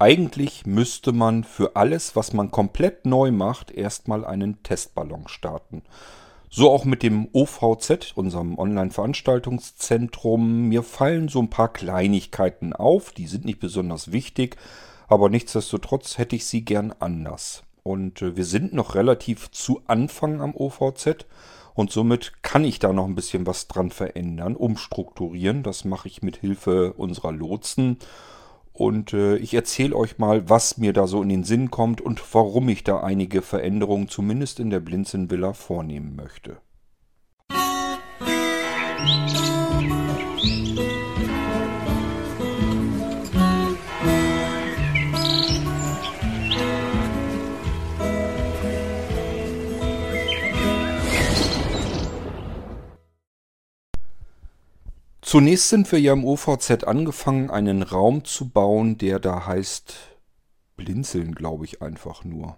Eigentlich müsste man für alles, was man komplett neu macht, erstmal einen Testballon starten. So auch mit dem OVZ, unserem Online-Veranstaltungszentrum. Mir fallen so ein paar Kleinigkeiten auf, die sind nicht besonders wichtig, aber nichtsdestotrotz hätte ich sie gern anders. Und äh, wir sind noch relativ zu Anfang am OVZ und somit kann ich da noch ein bisschen was dran verändern, umstrukturieren. Das mache ich mit Hilfe unserer Lotsen. Und äh, ich erzähle euch mal, was mir da so in den Sinn kommt und warum ich da einige Veränderungen zumindest in der Blinzeln Villa vornehmen möchte. Zunächst sind wir ja im OVZ angefangen, einen Raum zu bauen, der da heißt Blinzeln, glaube ich einfach nur.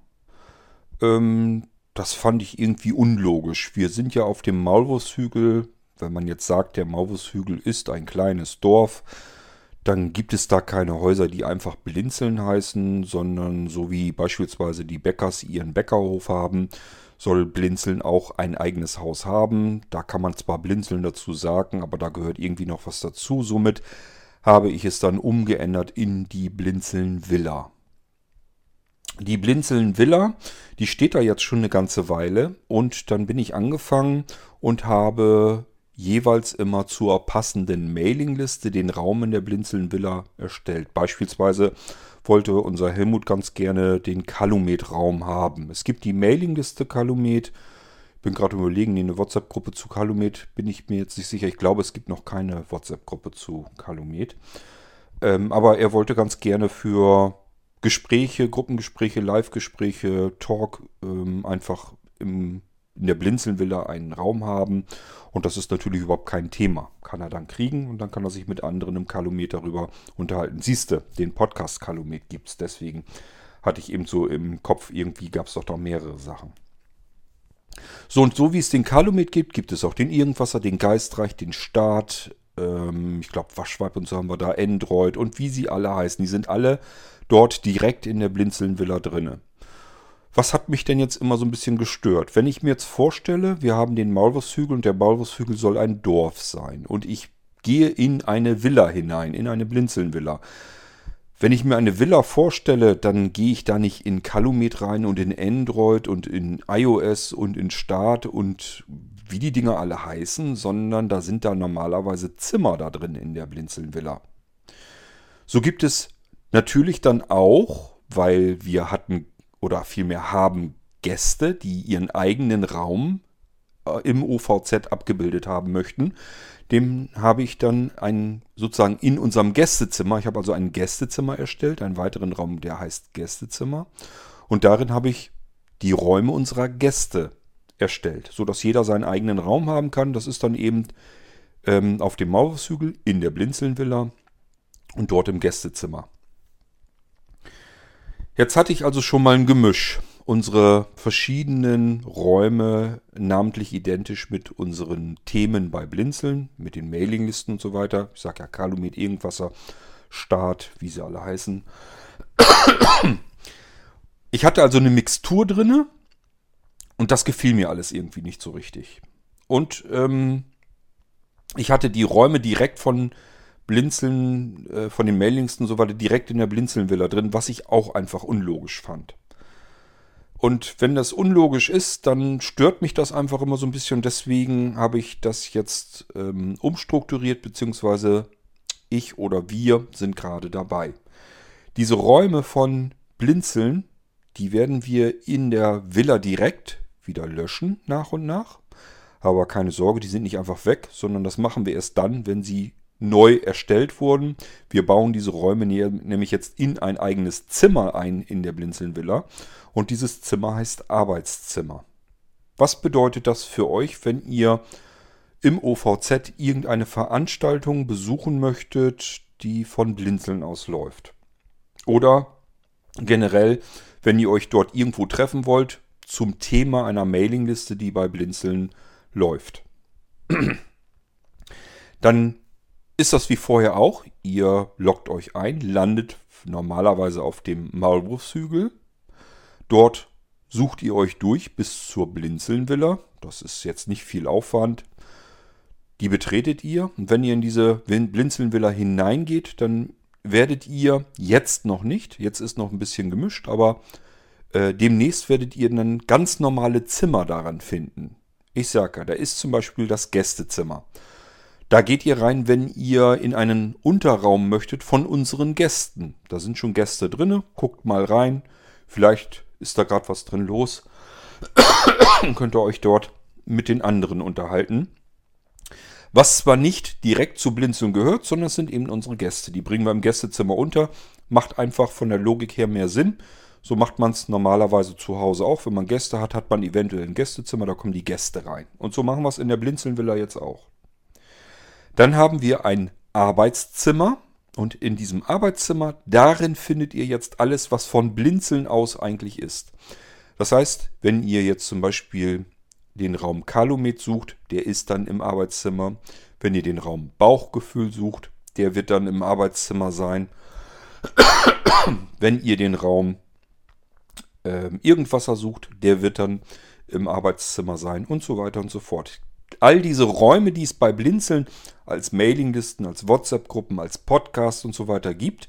Ähm, das fand ich irgendwie unlogisch. Wir sind ja auf dem Maulwurfshügel. Wenn man jetzt sagt, der Maulwurfshügel ist ein kleines Dorf, dann gibt es da keine Häuser, die einfach Blinzeln heißen, sondern so wie beispielsweise die Bäckers ihren Bäckerhof haben, soll Blinzeln auch ein eigenes Haus haben. Da kann man zwar Blinzeln dazu sagen, aber da gehört irgendwie noch was dazu. Somit habe ich es dann umgeändert in die Blinzeln Villa. Die Blinzeln Villa, die steht da jetzt schon eine ganze Weile und dann bin ich angefangen und habe jeweils immer zur passenden Mailingliste den Raum in der Blinzeln Villa erstellt. Beispielsweise wollte unser Helmut ganz gerne den Calumet-Raum haben. Es gibt die Mailingliste Calumet. Ich bin gerade überlegen, eine WhatsApp-Gruppe zu Calumet bin ich mir jetzt nicht sicher. Ich glaube, es gibt noch keine WhatsApp-Gruppe zu Calumet. Ähm, aber er wollte ganz gerne für Gespräche, Gruppengespräche, Live-Gespräche, Talk ähm, einfach im in der Blinzeln-Villa einen Raum haben. Und das ist natürlich überhaupt kein Thema. Kann er dann kriegen und dann kann er sich mit anderen im Kalumet darüber unterhalten. Siehste, den Podcast Kalumet gibt es. Deswegen hatte ich eben so im Kopf, irgendwie gab es doch da mehrere Sachen. So und so wie es den Kalumet gibt, gibt es auch den Irgendwasser, den Geistreich, den Staat, ähm, ich glaube Waschweib und so haben wir da, Android und wie sie alle heißen. Die sind alle dort direkt in der Blinzeln-Villa drinne. Was hat mich denn jetzt immer so ein bisschen gestört? Wenn ich mir jetzt vorstelle, wir haben den Maulwurfshügel und der Maulwurfshügel soll ein Dorf sein und ich gehe in eine Villa hinein, in eine Blinzelnvilla. Wenn ich mir eine Villa vorstelle, dann gehe ich da nicht in Calumet rein und in Android und in iOS und in Start und wie die Dinger alle heißen, sondern da sind da normalerweise Zimmer da drin in der Blinzelnvilla. So gibt es natürlich dann auch, weil wir hatten oder vielmehr haben Gäste, die ihren eigenen Raum äh, im OVZ abgebildet haben möchten. Dem habe ich dann einen sozusagen in unserem Gästezimmer, ich habe also ein Gästezimmer erstellt, einen weiteren Raum, der heißt Gästezimmer. Und darin habe ich die Räume unserer Gäste erstellt, sodass jeder seinen eigenen Raum haben kann. Das ist dann eben ähm, auf dem Maulwurfshügel in der Blinzelnvilla und dort im Gästezimmer. Jetzt hatte ich also schon mal ein Gemisch. Unsere verschiedenen Räume namentlich identisch mit unseren Themen bei Blinzeln, mit den Mailinglisten und so weiter. Ich sage ja Kalumet, Irgendwasser, Start, wie sie alle heißen. Ich hatte also eine Mixtur drinne und das gefiel mir alles irgendwie nicht so richtig. Und ähm, ich hatte die Räume direkt von Blinzeln äh, von den Mailings und so weiter direkt in der Blinzeln-Villa drin, was ich auch einfach unlogisch fand. Und wenn das unlogisch ist, dann stört mich das einfach immer so ein bisschen. Deswegen habe ich das jetzt ähm, umstrukturiert, beziehungsweise ich oder wir sind gerade dabei. Diese Räume von Blinzeln, die werden wir in der Villa direkt wieder löschen, nach und nach. Aber keine Sorge, die sind nicht einfach weg, sondern das machen wir erst dann, wenn sie neu erstellt wurden. Wir bauen diese Räume nämlich jetzt in ein eigenes Zimmer ein in der Blinzeln-Villa. Und dieses Zimmer heißt Arbeitszimmer. Was bedeutet das für euch, wenn ihr im OVZ irgendeine Veranstaltung besuchen möchtet, die von Blinzeln aus läuft? Oder generell, wenn ihr euch dort irgendwo treffen wollt, zum Thema einer Mailingliste, die bei Blinzeln läuft. Dann ist das wie vorher auch. Ihr loggt euch ein, landet normalerweise auf dem Maulwurfshügel. Dort sucht ihr euch durch bis zur Blinzelnvilla. Das ist jetzt nicht viel Aufwand. Die betretet ihr. Und wenn ihr in diese Blinzelnvilla hineingeht, dann werdet ihr jetzt noch nicht, jetzt ist noch ein bisschen gemischt, aber äh, demnächst werdet ihr dann ganz normale Zimmer daran finden. Ich sage ja, da ist zum Beispiel das Gästezimmer. Da geht ihr rein, wenn ihr in einen Unterraum möchtet von unseren Gästen. Da sind schon Gäste drin. Guckt mal rein. Vielleicht ist da gerade was drin los. Könnt ihr euch dort mit den anderen unterhalten. Was zwar nicht direkt zu Blinzeln gehört, sondern es sind eben unsere Gäste. Die bringen wir im Gästezimmer unter. Macht einfach von der Logik her mehr Sinn. So macht man es normalerweise zu Hause auch. Wenn man Gäste hat, hat man eventuell ein Gästezimmer, da kommen die Gäste rein. Und so machen wir es in der Blinzelnvilla jetzt auch. Dann haben wir ein Arbeitszimmer. Und in diesem Arbeitszimmer, darin findet ihr jetzt alles, was von Blinzeln aus eigentlich ist. Das heißt, wenn ihr jetzt zum Beispiel den Raum Kalumet sucht, der ist dann im Arbeitszimmer. Wenn ihr den Raum Bauchgefühl sucht, der wird dann im Arbeitszimmer sein. Wenn ihr den Raum äh, Irgendwasser sucht, der wird dann im Arbeitszimmer sein und so weiter und so fort. All diese Räume, die es bei Blinzeln als Mailinglisten, als WhatsApp-Gruppen, als Podcast und so weiter gibt,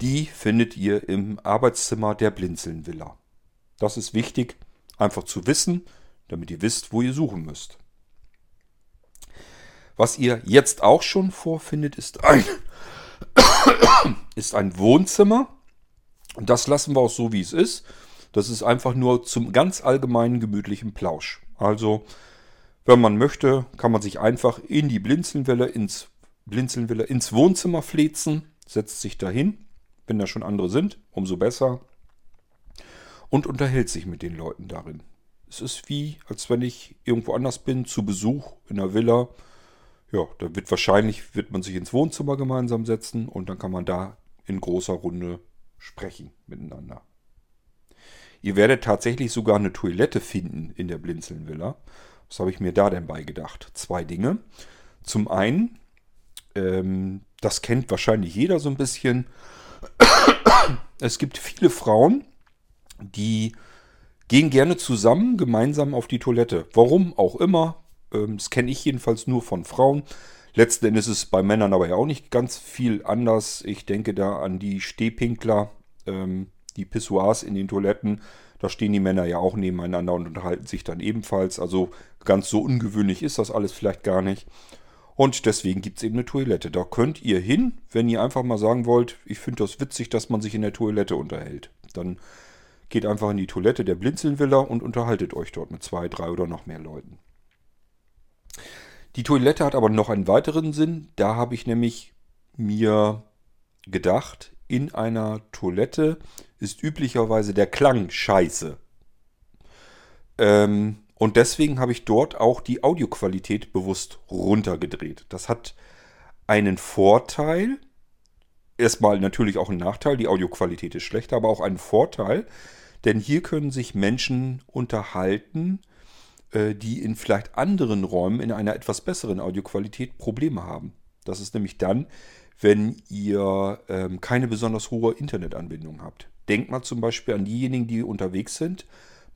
die findet ihr im Arbeitszimmer der Blinzeln-Villa. Das ist wichtig, einfach zu wissen, damit ihr wisst, wo ihr suchen müsst. Was ihr jetzt auch schon vorfindet, ist ein, ist ein Wohnzimmer. Und das lassen wir auch so, wie es ist. Das ist einfach nur zum ganz allgemeinen gemütlichen Plausch. Also, wenn man möchte, kann man sich einfach in die Blinzelnwelle, ins Blinzelnwelle, ins Wohnzimmer flezen, setzt sich dahin. Wenn da schon andere sind, umso besser. Und unterhält sich mit den Leuten darin. Es ist wie, als wenn ich irgendwo anders bin, zu Besuch in einer Villa. Ja, da wird wahrscheinlich, wird man sich ins Wohnzimmer gemeinsam setzen und dann kann man da in großer Runde sprechen miteinander. Ihr werdet tatsächlich sogar eine Toilette finden in der Blinzeln-Villa. Was habe ich mir da denn beigedacht? Zwei Dinge. Zum einen, ähm, das kennt wahrscheinlich jeder so ein bisschen. Es gibt viele Frauen, die gehen gerne zusammen gemeinsam auf die Toilette. Warum auch immer. Ähm, das kenne ich jedenfalls nur von Frauen. Letzten Endes ist es bei Männern aber ja auch nicht ganz viel anders. Ich denke da an die Stehpinkler. Ähm, die Pissoirs in den Toiletten, da stehen die Männer ja auch nebeneinander und unterhalten sich dann ebenfalls. Also ganz so ungewöhnlich ist das alles vielleicht gar nicht. Und deswegen gibt es eben eine Toilette. Da könnt ihr hin, wenn ihr einfach mal sagen wollt, ich finde das witzig, dass man sich in der Toilette unterhält. Dann geht einfach in die Toilette der Blinzelnvilla und unterhaltet euch dort mit zwei, drei oder noch mehr Leuten. Die Toilette hat aber noch einen weiteren Sinn. Da habe ich nämlich mir gedacht, in einer Toilette ist üblicherweise der Klang scheiße. Ähm, und deswegen habe ich dort auch die Audioqualität bewusst runtergedreht. Das hat einen Vorteil. Erstmal natürlich auch einen Nachteil. Die Audioqualität ist schlechter, aber auch einen Vorteil. Denn hier können sich Menschen unterhalten, äh, die in vielleicht anderen Räumen in einer etwas besseren Audioqualität Probleme haben. Das ist nämlich dann, wenn ihr ähm, keine besonders hohe Internetanbindung habt. Denkt mal zum Beispiel an diejenigen, die unterwegs sind,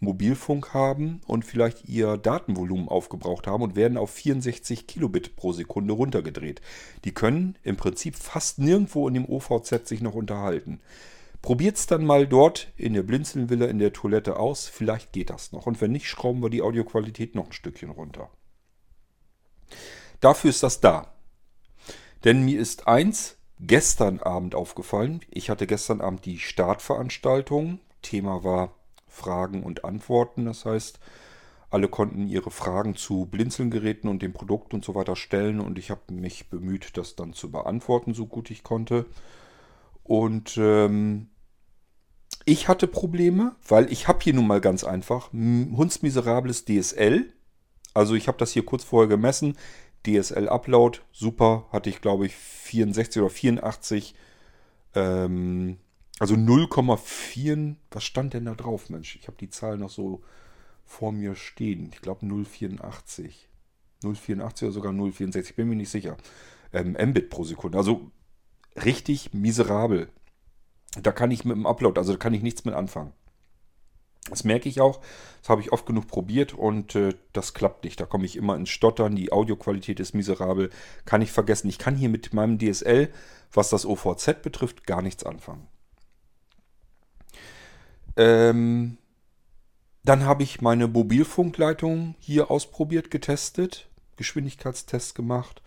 Mobilfunk haben und vielleicht ihr Datenvolumen aufgebraucht haben und werden auf 64 Kilobit pro Sekunde runtergedreht. Die können im Prinzip fast nirgendwo in dem OVZ sich noch unterhalten. Probiert es dann mal dort in der Blinzelnvilla in der Toilette aus. Vielleicht geht das noch. Und wenn nicht, schrauben wir die Audioqualität noch ein Stückchen runter. Dafür ist das da. Denn mir ist eins gestern Abend aufgefallen. Ich hatte gestern Abend die Startveranstaltung. Thema war Fragen und Antworten. Das heißt, alle konnten ihre Fragen zu Blinzelgeräten und dem Produkt und so weiter stellen. Und ich habe mich bemüht, das dann zu beantworten, so gut ich konnte. Und ähm, ich hatte Probleme, weil ich habe hier nun mal ganz einfach Hundsmiserables DSL. Also ich habe das hier kurz vorher gemessen. DSL-Upload, super, hatte ich glaube ich 64 oder 84, ähm, also 0,4, was stand denn da drauf, Mensch? Ich habe die Zahl noch so vor mir stehen. Ich glaube 0,84. 0,84 oder sogar 0,64, bin mir nicht sicher. ähm, Mbit pro Sekunde. Also richtig miserabel. Da kann ich mit dem Upload, also da kann ich nichts mit anfangen. Das merke ich auch. Das habe ich oft genug probiert und äh, das klappt nicht. Da komme ich immer ins Stottern. Die Audioqualität ist miserabel. Kann ich vergessen. Ich kann hier mit meinem DSL, was das OVZ betrifft, gar nichts anfangen. Ähm, dann habe ich meine Mobilfunkleitung hier ausprobiert, getestet. Geschwindigkeitstest gemacht.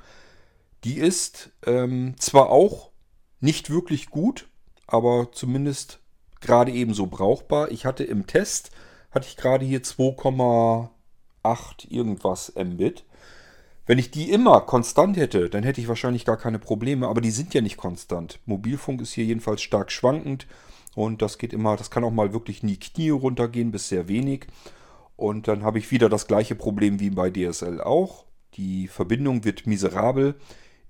Die ist ähm, zwar auch nicht wirklich gut, aber zumindest gerade ebenso brauchbar. Ich hatte im Test, hatte ich gerade hier 2,8 irgendwas Mbit. Wenn ich die immer konstant hätte, dann hätte ich wahrscheinlich gar keine Probleme, aber die sind ja nicht konstant. Mobilfunk ist hier jedenfalls stark schwankend und das geht immer, das kann auch mal wirklich in die Knie runtergehen bis sehr wenig. Und dann habe ich wieder das gleiche Problem wie bei DSL auch. Die Verbindung wird miserabel.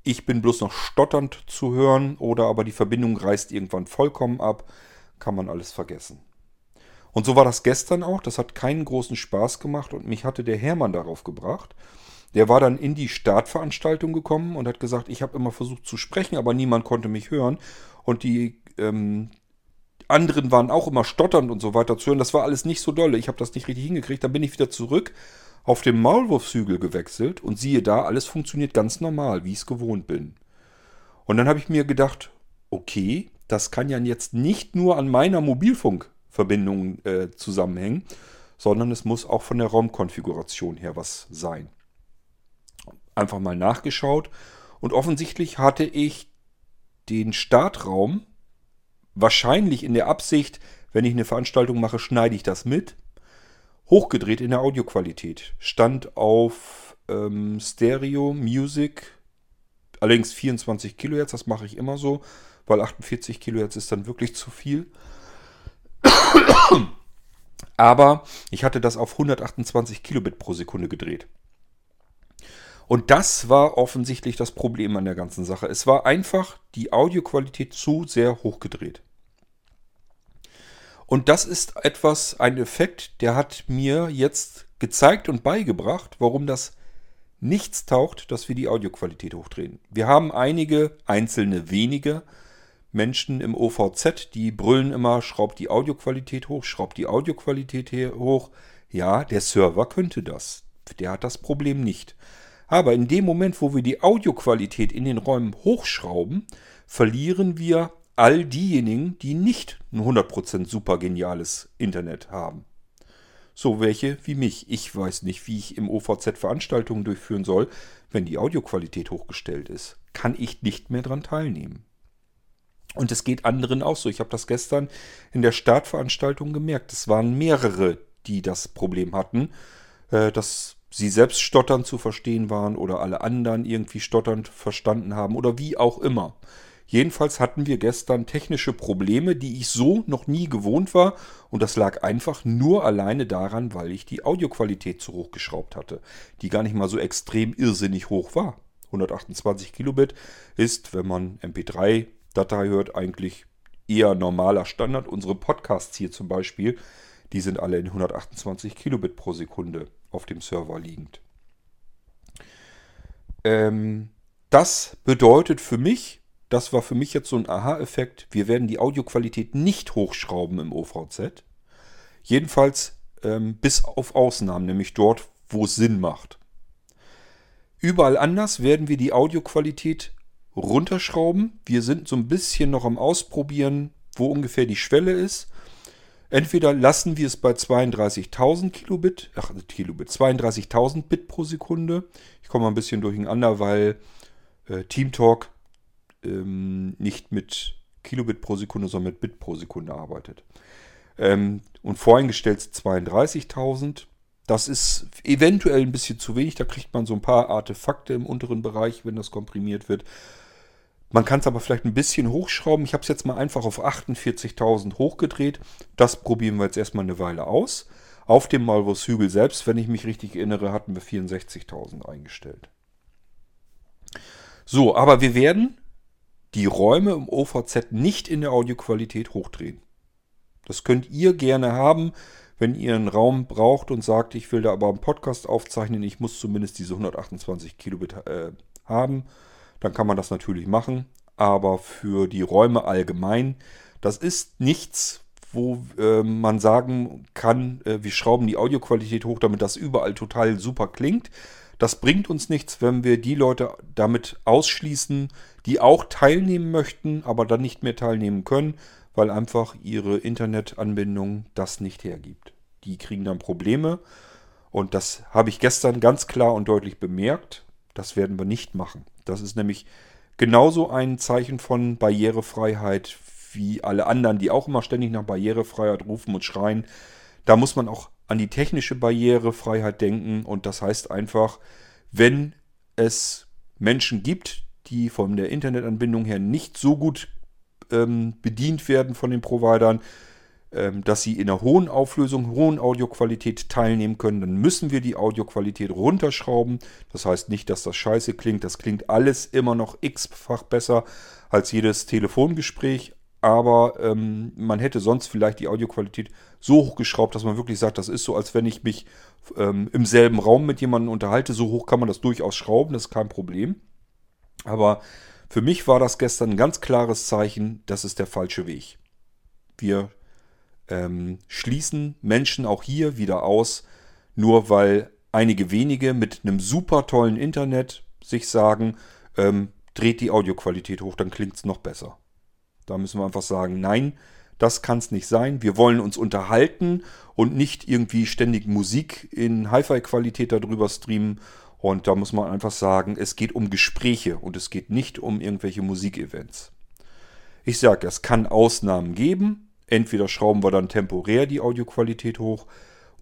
Ich bin bloß noch stotternd zu hören oder aber die Verbindung reißt irgendwann vollkommen ab kann man alles vergessen. Und so war das gestern auch. Das hat keinen großen Spaß gemacht und mich hatte der Hermann darauf gebracht. Der war dann in die Startveranstaltung gekommen und hat gesagt, ich habe immer versucht zu sprechen, aber niemand konnte mich hören. Und die ähm, anderen waren auch immer stotternd und so weiter zu hören. Das war alles nicht so dolle. Ich habe das nicht richtig hingekriegt. Dann bin ich wieder zurück auf dem Maulwurfshügel gewechselt und siehe da, alles funktioniert ganz normal, wie ich es gewohnt bin. Und dann habe ich mir gedacht, okay, das kann ja jetzt nicht nur an meiner Mobilfunkverbindung äh, zusammenhängen, sondern es muss auch von der Raumkonfiguration her was sein. Einfach mal nachgeschaut und offensichtlich hatte ich den Startraum wahrscheinlich in der Absicht, wenn ich eine Veranstaltung mache, schneide ich das mit, hochgedreht in der Audioqualität. Stand auf ähm, Stereo Music, allerdings 24 Kilohertz, das mache ich immer so weil 48 Kilohertz ist dann wirklich zu viel. Aber ich hatte das auf 128 Kilobit pro Sekunde gedreht. Und das war offensichtlich das Problem an der ganzen Sache. Es war einfach die Audioqualität zu sehr hochgedreht. Und das ist etwas, ein Effekt, der hat mir jetzt gezeigt und beigebracht, warum das nichts taucht, dass wir die Audioqualität hochdrehen. Wir haben einige einzelne wenige Menschen im OVZ, die brüllen immer, schraubt die Audioqualität hoch, schraubt die Audioqualität hoch. Ja, der Server könnte das. Der hat das Problem nicht. Aber in dem Moment, wo wir die Audioqualität in den Räumen hochschrauben, verlieren wir all diejenigen, die nicht ein 100% super geniales Internet haben. So welche wie mich. Ich weiß nicht, wie ich im OVZ Veranstaltungen durchführen soll, wenn die Audioqualität hochgestellt ist. Kann ich nicht mehr dran teilnehmen. Und es geht anderen auch so. Ich habe das gestern in der Startveranstaltung gemerkt. Es waren mehrere, die das Problem hatten, äh, dass sie selbst stotternd zu verstehen waren oder alle anderen irgendwie stotternd verstanden haben oder wie auch immer. Jedenfalls hatten wir gestern technische Probleme, die ich so noch nie gewohnt war. Und das lag einfach nur alleine daran, weil ich die Audioqualität zu hoch geschraubt hatte, die gar nicht mal so extrem irrsinnig hoch war. 128 Kilobit ist, wenn man MP3 Datei hört, eigentlich eher normaler Standard. Unsere Podcasts hier zum Beispiel, die sind alle in 128 Kilobit pro Sekunde auf dem Server liegend. Ähm, das bedeutet für mich, das war für mich jetzt so ein Aha-Effekt, wir werden die Audioqualität nicht hochschrauben im OVZ. Jedenfalls ähm, bis auf Ausnahmen, nämlich dort, wo es Sinn macht. Überall anders werden wir die Audioqualität runterschrauben. Wir sind so ein bisschen noch am Ausprobieren, wo ungefähr die Schwelle ist. Entweder lassen wir es bei 32.000 Kilobit, ach Kilobit, 32.000 Bit pro Sekunde. Ich komme mal ein bisschen durcheinander, weil äh, TeamTalk ähm, nicht mit Kilobit pro Sekunde, sondern mit Bit pro Sekunde arbeitet. Ähm, und voreingestellt 32.000. Das ist eventuell ein bisschen zu wenig. Da kriegt man so ein paar Artefakte im unteren Bereich, wenn das komprimiert wird. Man kann es aber vielleicht ein bisschen hochschrauben. Ich habe es jetzt mal einfach auf 48.000 hochgedreht. Das probieren wir jetzt erstmal eine Weile aus. Auf dem Malvos Hügel selbst, wenn ich mich richtig erinnere, hatten wir 64.000 eingestellt. So, aber wir werden die Räume im OVZ nicht in der Audioqualität hochdrehen. Das könnt ihr gerne haben, wenn ihr einen Raum braucht und sagt, ich will da aber einen Podcast aufzeichnen, ich muss zumindest diese 128 Kilobit äh, haben dann kann man das natürlich machen. Aber für die Räume allgemein, das ist nichts, wo äh, man sagen kann, äh, wir schrauben die Audioqualität hoch, damit das überall total super klingt. Das bringt uns nichts, wenn wir die Leute damit ausschließen, die auch teilnehmen möchten, aber dann nicht mehr teilnehmen können, weil einfach ihre Internetanbindung das nicht hergibt. Die kriegen dann Probleme und das habe ich gestern ganz klar und deutlich bemerkt. Das werden wir nicht machen. Das ist nämlich genauso ein Zeichen von Barrierefreiheit wie alle anderen, die auch immer ständig nach Barrierefreiheit rufen und schreien. Da muss man auch an die technische Barrierefreiheit denken und das heißt einfach, wenn es Menschen gibt, die von der Internetanbindung her nicht so gut ähm, bedient werden von den Providern, dass sie in einer hohen Auflösung, hohen Audioqualität teilnehmen können, dann müssen wir die Audioqualität runterschrauben. Das heißt nicht, dass das scheiße klingt. Das klingt alles immer noch x-fach besser als jedes Telefongespräch. Aber ähm, man hätte sonst vielleicht die Audioqualität so hochgeschraubt, dass man wirklich sagt, das ist so, als wenn ich mich ähm, im selben Raum mit jemandem unterhalte. So hoch kann man das durchaus schrauben, das ist kein Problem. Aber für mich war das gestern ein ganz klares Zeichen, das ist der falsche Weg. Wir ähm, schließen Menschen auch hier wieder aus, nur weil einige wenige mit einem super tollen Internet sich sagen, ähm, dreht die Audioqualität hoch, dann klingt es noch besser. Da müssen wir einfach sagen, nein, das kann es nicht sein. Wir wollen uns unterhalten und nicht irgendwie ständig Musik in Hi-Fi-Qualität darüber streamen und da muss man einfach sagen, es geht um Gespräche und es geht nicht um irgendwelche Musikevents. Ich sage, es kann Ausnahmen geben. Entweder schrauben wir dann temporär die Audioqualität hoch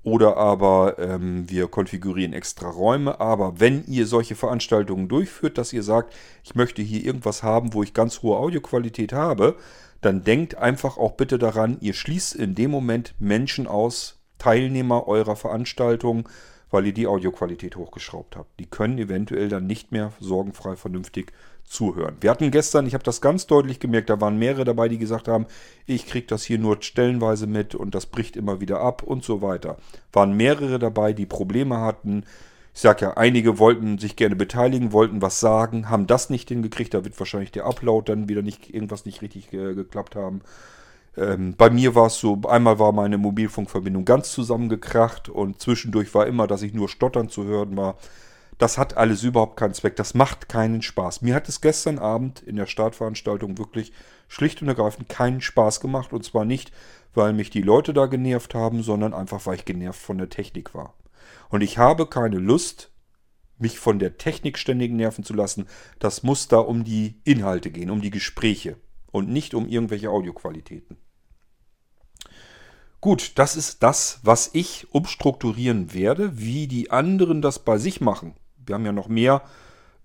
oder aber ähm, wir konfigurieren extra Räume. Aber wenn ihr solche Veranstaltungen durchführt, dass ihr sagt, ich möchte hier irgendwas haben, wo ich ganz hohe Audioqualität habe, dann denkt einfach auch bitte daran, ihr schließt in dem Moment Menschen aus, Teilnehmer eurer Veranstaltung, weil ihr die Audioqualität hochgeschraubt habt. Die können eventuell dann nicht mehr sorgenfrei vernünftig zuhören. Wir hatten gestern, ich habe das ganz deutlich gemerkt, da waren mehrere dabei, die gesagt haben, ich kriege das hier nur stellenweise mit und das bricht immer wieder ab und so weiter. Waren mehrere dabei, die Probleme hatten. Ich sage ja, einige wollten sich gerne beteiligen, wollten was sagen, haben das nicht hingekriegt. Da wird wahrscheinlich der Upload dann wieder nicht irgendwas nicht richtig äh, geklappt haben. Ähm, bei mir war es so, einmal war meine Mobilfunkverbindung ganz zusammengekracht und zwischendurch war immer, dass ich nur stottern zu hören war. Das hat alles überhaupt keinen Zweck. Das macht keinen Spaß. Mir hat es gestern Abend in der Startveranstaltung wirklich schlicht und ergreifend keinen Spaß gemacht. Und zwar nicht, weil mich die Leute da genervt haben, sondern einfach, weil ich genervt von der Technik war. Und ich habe keine Lust, mich von der Technik ständig nerven zu lassen. Das muss da um die Inhalte gehen, um die Gespräche und nicht um irgendwelche Audioqualitäten. Gut, das ist das, was ich umstrukturieren werde. Wie die anderen das bei sich machen. Wir haben ja noch mehr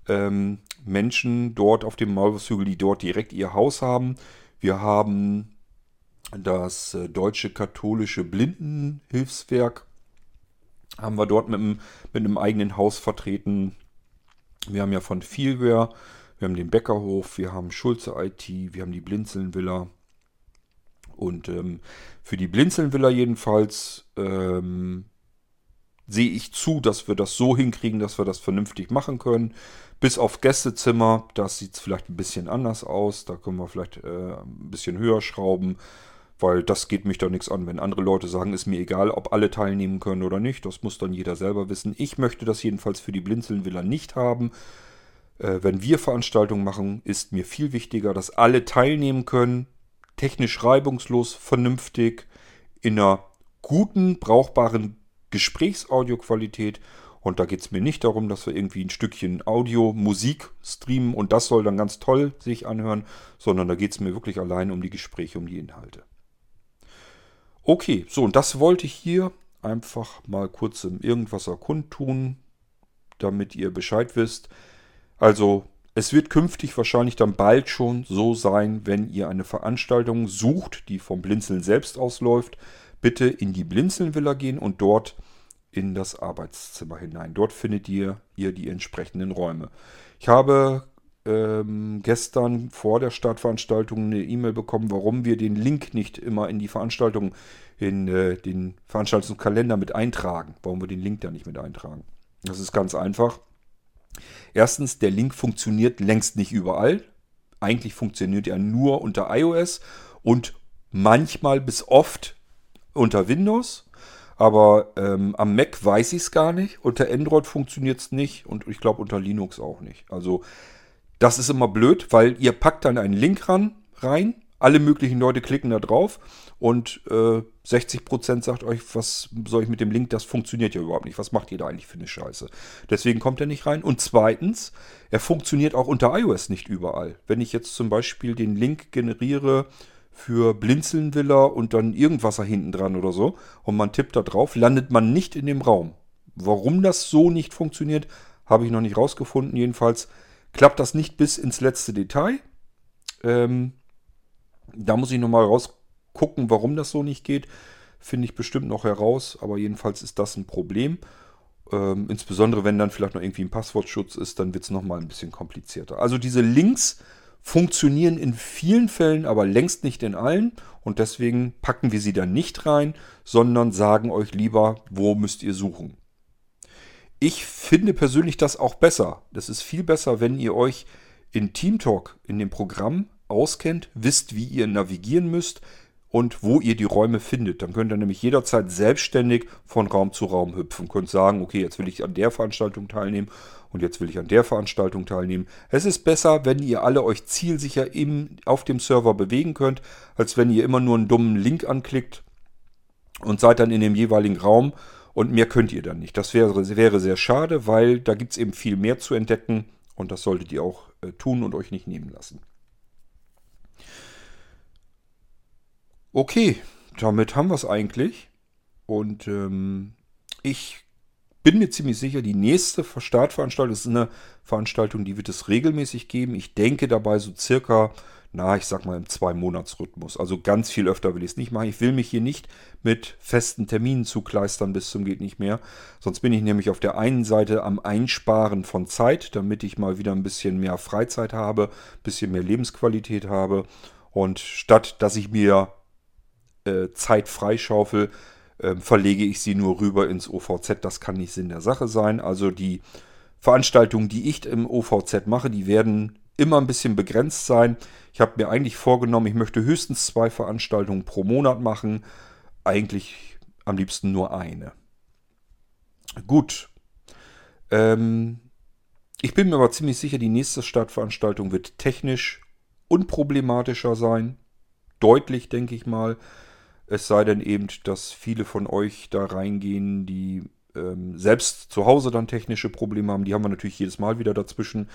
ähm, Menschen dort auf dem Maulwurfshügel, die dort direkt ihr Haus haben. Wir haben das äh, Deutsche Katholische Blindenhilfswerk. Haben wir dort mit einem, mit einem eigenen Haus vertreten. Wir haben ja von Vielware, wir haben den Bäckerhof, wir haben Schulze IT, wir haben die Blinzeln-Villa. Und ähm, für die Blinzeln-Villa jedenfalls ähm, sehe ich zu, dass wir das so hinkriegen, dass wir das vernünftig machen können. Bis auf Gästezimmer, das sieht vielleicht ein bisschen anders aus. Da können wir vielleicht äh, ein bisschen höher schrauben, weil das geht mich doch nichts an. Wenn andere Leute sagen, ist mir egal, ob alle teilnehmen können oder nicht. Das muss dann jeder selber wissen. Ich möchte das jedenfalls für die Blinzeln-Villa nicht haben. Äh, wenn wir Veranstaltungen machen, ist mir viel wichtiger, dass alle teilnehmen können technisch reibungslos, vernünftig, in einer guten, brauchbaren Gesprächsaudioqualität. Und da geht es mir nicht darum, dass wir irgendwie ein Stückchen Audio, Musik streamen und das soll dann ganz toll sich anhören, sondern da geht es mir wirklich allein um die Gespräche, um die Inhalte. Okay, so und das wollte ich hier einfach mal kurz im Irgendwasser kundtun, damit ihr Bescheid wisst. Also es wird künftig wahrscheinlich dann bald schon so sein, wenn ihr eine Veranstaltung sucht, die vom Blinzeln selbst ausläuft, bitte in die Blinzeln-Villa gehen und dort in das Arbeitszimmer hinein. Dort findet ihr, ihr die entsprechenden Räume. Ich habe ähm, gestern vor der Startveranstaltung eine E-Mail bekommen, warum wir den Link nicht immer in die Veranstaltung, in äh, den Veranstaltungskalender mit eintragen. Warum wir den Link da nicht mit eintragen. Das ist ganz einfach. Erstens, der Link funktioniert längst nicht überall. Eigentlich funktioniert er nur unter iOS und manchmal bis oft unter Windows. Aber ähm, am Mac weiß ich es gar nicht. Unter Android funktioniert es nicht und ich glaube unter Linux auch nicht. Also das ist immer blöd, weil ihr packt dann einen Link ran, rein. Alle möglichen Leute klicken da drauf und äh, 60% sagt euch, was soll ich mit dem Link? Das funktioniert ja überhaupt nicht. Was macht ihr da eigentlich für eine Scheiße? Deswegen kommt er nicht rein. Und zweitens, er funktioniert auch unter iOS nicht überall. Wenn ich jetzt zum Beispiel den Link generiere für Blinzeln-Villa und dann irgendwas da hinten dran oder so und man tippt da drauf, landet man nicht in dem Raum. Warum das so nicht funktioniert, habe ich noch nicht rausgefunden. Jedenfalls klappt das nicht bis ins letzte Detail. Ähm, da muss ich nochmal rausgucken, warum das so nicht geht. Finde ich bestimmt noch heraus, aber jedenfalls ist das ein Problem. Ähm, insbesondere wenn dann vielleicht noch irgendwie ein Passwortschutz ist, dann wird es nochmal ein bisschen komplizierter. Also diese Links funktionieren in vielen Fällen, aber längst nicht in allen. Und deswegen packen wir sie dann nicht rein, sondern sagen euch lieber, wo müsst ihr suchen. Ich finde persönlich das auch besser. Das ist viel besser, wenn ihr euch in TeamTalk, in dem Programm auskennt, wisst, wie ihr navigieren müsst und wo ihr die Räume findet. Dann könnt ihr nämlich jederzeit selbstständig von Raum zu Raum hüpfen. Könnt sagen, okay, jetzt will ich an der Veranstaltung teilnehmen und jetzt will ich an der Veranstaltung teilnehmen. Es ist besser, wenn ihr alle euch zielsicher im, auf dem Server bewegen könnt, als wenn ihr immer nur einen dummen Link anklickt und seid dann in dem jeweiligen Raum und mehr könnt ihr dann nicht. Das wäre, wäre sehr schade, weil da gibt es eben viel mehr zu entdecken und das solltet ihr auch äh, tun und euch nicht nehmen lassen. Okay, damit haben wir es eigentlich. Und ähm, ich bin mir ziemlich sicher, die nächste Startveranstaltung ist eine Veranstaltung, die wird es regelmäßig geben. Ich denke dabei so circa, na, ich sag mal im Zwei-Monats-Rhythmus. Also ganz viel öfter will ich es nicht machen. Ich will mich hier nicht mit festen Terminen zukleistern bis zum geht nicht mehr. Sonst bin ich nämlich auf der einen Seite am Einsparen von Zeit, damit ich mal wieder ein bisschen mehr Freizeit habe, ein bisschen mehr Lebensqualität habe. Und statt dass ich mir äh, Zeit freischaufel, äh, verlege ich sie nur rüber ins OVZ. Das kann nicht Sinn der Sache sein. Also die Veranstaltungen, die ich im OVZ mache, die werden immer ein bisschen begrenzt sein. Ich habe mir eigentlich vorgenommen, ich möchte höchstens zwei Veranstaltungen pro Monat machen. Eigentlich am liebsten nur eine. Gut. Ähm, ich bin mir aber ziemlich sicher, die nächste Startveranstaltung wird technisch unproblematischer sein. Deutlich, denke ich mal. Es sei denn eben, dass viele von euch da reingehen, die ähm, selbst zu Hause dann technische Probleme haben. Die haben wir natürlich jedes Mal wieder dazwischen.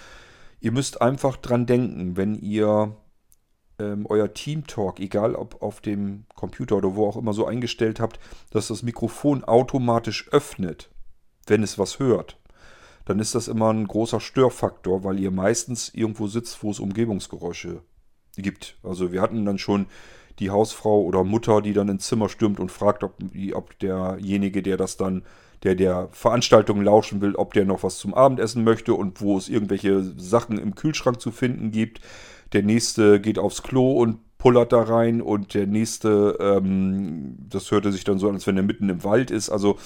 Ihr müsst einfach dran denken, wenn ihr ähm, euer Team Talk, egal ob auf dem Computer oder wo auch immer so eingestellt habt, dass das Mikrofon automatisch öffnet, wenn es was hört, dann ist das immer ein großer Störfaktor, weil ihr meistens irgendwo sitzt, wo es Umgebungsgeräusche gibt. Also wir hatten dann schon die Hausfrau oder Mutter, die dann ins Zimmer stürmt und fragt, ob, ob derjenige, der das dann, der der Veranstaltung lauschen will, ob der noch was zum Abendessen möchte und wo es irgendwelche Sachen im Kühlschrank zu finden gibt. Der nächste geht aufs Klo und pullert da rein und der nächste, ähm, das hörte sich dann so an, als wenn er mitten im Wald ist. Also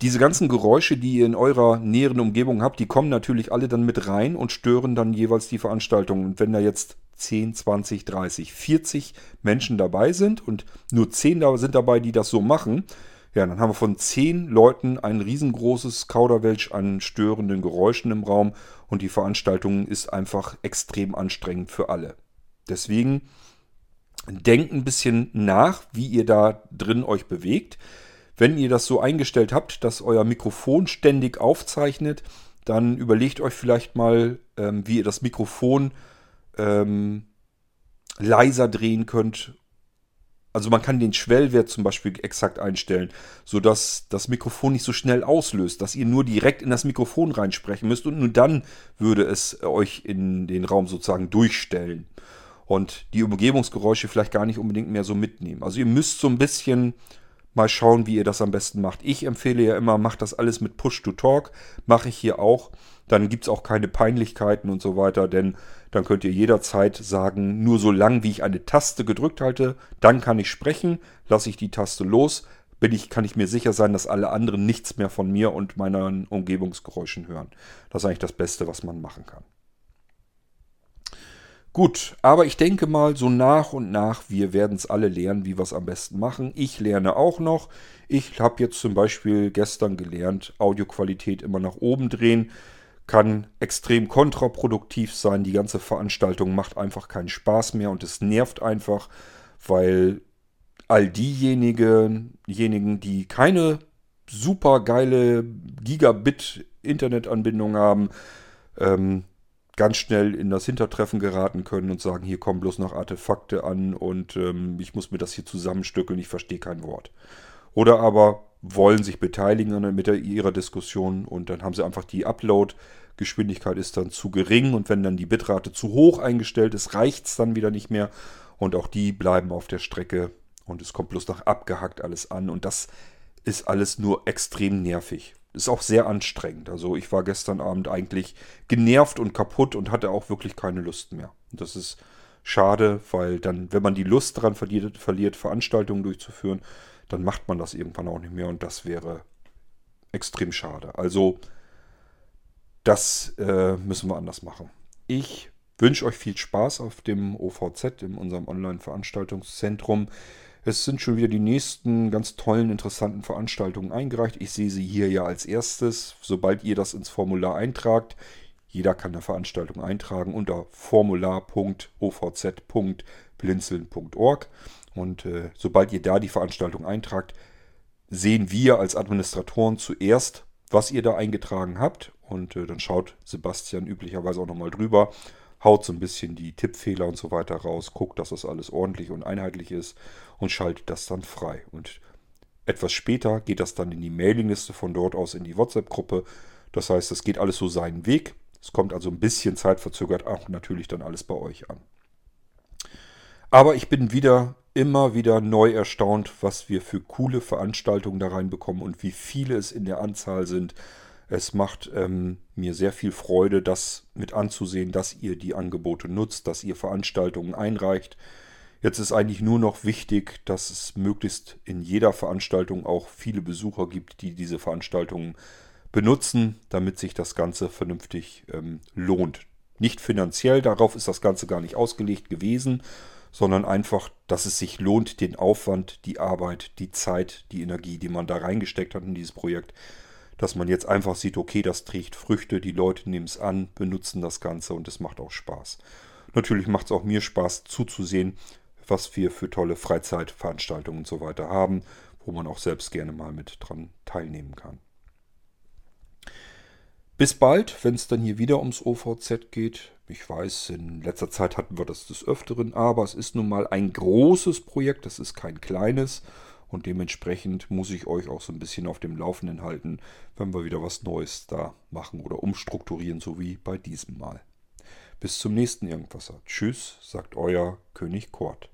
diese ganzen Geräusche, die ihr in eurer näheren Umgebung habt, die kommen natürlich alle dann mit rein und stören dann jeweils die Veranstaltung. Und wenn da jetzt 10, 20, 30, 40 Menschen dabei sind und nur 10 da sind dabei, die das so machen, ja, dann haben wir von 10 Leuten ein riesengroßes Kauderwelsch an störenden Geräuschen im Raum und die Veranstaltung ist einfach extrem anstrengend für alle. Deswegen denkt ein bisschen nach, wie ihr da drin euch bewegt. Wenn ihr das so eingestellt habt, dass euer Mikrofon ständig aufzeichnet, dann überlegt euch vielleicht mal, ähm, wie ihr das Mikrofon ähm, leiser drehen könnt. Also man kann den Schwellwert zum Beispiel exakt einstellen, sodass das Mikrofon nicht so schnell auslöst, dass ihr nur direkt in das Mikrofon reinsprechen müsst und nur dann würde es euch in den Raum sozusagen durchstellen. Und die Umgebungsgeräusche vielleicht gar nicht unbedingt mehr so mitnehmen. Also ihr müsst so ein bisschen mal schauen, wie ihr das am besten macht. Ich empfehle ja immer, macht das alles mit Push-to-Talk. Mache ich hier auch. Dann gibt es auch keine Peinlichkeiten und so weiter, denn dann könnt ihr jederzeit sagen, nur so lang wie ich eine Taste gedrückt halte, dann kann ich sprechen, lasse ich die Taste los, bin ich, kann ich mir sicher sein, dass alle anderen nichts mehr von mir und meinen Umgebungsgeräuschen hören. Das ist eigentlich das Beste, was man machen kann. Gut, aber ich denke mal, so nach und nach, wir werden es alle lernen, wie wir es am besten machen. Ich lerne auch noch. Ich habe jetzt zum Beispiel gestern gelernt, Audioqualität immer nach oben drehen. Kann extrem kontraproduktiv sein. Die ganze Veranstaltung macht einfach keinen Spaß mehr und es nervt einfach, weil all diejenigen, die keine super geile Gigabit-Internetanbindung haben, ähm, ganz schnell in das Hintertreffen geraten können und sagen, hier kommen bloß noch Artefakte an und ähm, ich muss mir das hier zusammenstückeln, ich verstehe kein Wort. Oder aber wollen sich beteiligen mit ihrer Diskussion und dann haben sie einfach die Upload-Geschwindigkeit ist dann zu gering und wenn dann die Bitrate zu hoch eingestellt ist, reicht es dann wieder nicht mehr und auch die bleiben auf der Strecke und es kommt bloß noch abgehackt alles an und das ist alles nur extrem nervig ist auch sehr anstrengend. Also ich war gestern Abend eigentlich genervt und kaputt und hatte auch wirklich keine Lust mehr. Und das ist schade, weil dann, wenn man die Lust daran verliert, verliert, Veranstaltungen durchzuführen, dann macht man das irgendwann auch nicht mehr und das wäre extrem schade. Also das äh, müssen wir anders machen. Ich wünsche euch viel Spaß auf dem OVZ, in unserem Online-Veranstaltungszentrum. Es sind schon wieder die nächsten ganz tollen, interessanten Veranstaltungen eingereicht. Ich sehe sie hier ja als erstes. Sobald ihr das ins Formular eintragt, jeder kann eine Veranstaltung eintragen unter formular.ovz.blinzeln.org. Und äh, sobald ihr da die Veranstaltung eintragt, sehen wir als Administratoren zuerst, was ihr da eingetragen habt. Und äh, dann schaut Sebastian üblicherweise auch nochmal drüber haut so ein bisschen die Tippfehler und so weiter raus, guckt, dass das alles ordentlich und einheitlich ist und schaltet das dann frei. Und etwas später geht das dann in die Mailingliste von dort aus in die WhatsApp-Gruppe. Das heißt, es geht alles so seinen Weg. Es kommt also ein bisschen zeitverzögert auch natürlich dann alles bei euch an. Aber ich bin wieder immer wieder neu erstaunt, was wir für coole Veranstaltungen da reinbekommen und wie viele es in der Anzahl sind. Es macht ähm, mir sehr viel Freude, das mit anzusehen, dass ihr die Angebote nutzt, dass ihr Veranstaltungen einreicht. Jetzt ist eigentlich nur noch wichtig, dass es möglichst in jeder Veranstaltung auch viele Besucher gibt, die diese Veranstaltungen benutzen, damit sich das Ganze vernünftig ähm, lohnt. Nicht finanziell, darauf ist das Ganze gar nicht ausgelegt gewesen, sondern einfach, dass es sich lohnt, den Aufwand, die Arbeit, die Zeit, die Energie, die man da reingesteckt hat in dieses Projekt, dass man jetzt einfach sieht, okay, das trägt Früchte, die Leute nehmen es an, benutzen das Ganze und es macht auch Spaß. Natürlich macht es auch mir Spaß zuzusehen, was wir für tolle Freizeitveranstaltungen und so weiter haben, wo man auch selbst gerne mal mit dran teilnehmen kann. Bis bald, wenn es dann hier wieder ums OVZ geht. Ich weiß, in letzter Zeit hatten wir das des Öfteren, aber es ist nun mal ein großes Projekt, das ist kein kleines. Und dementsprechend muss ich euch auch so ein bisschen auf dem Laufenden halten, wenn wir wieder was Neues da machen oder umstrukturieren, so wie bei diesem Mal. Bis zum nächsten Irgendwasser. Tschüss, sagt euer König Kort.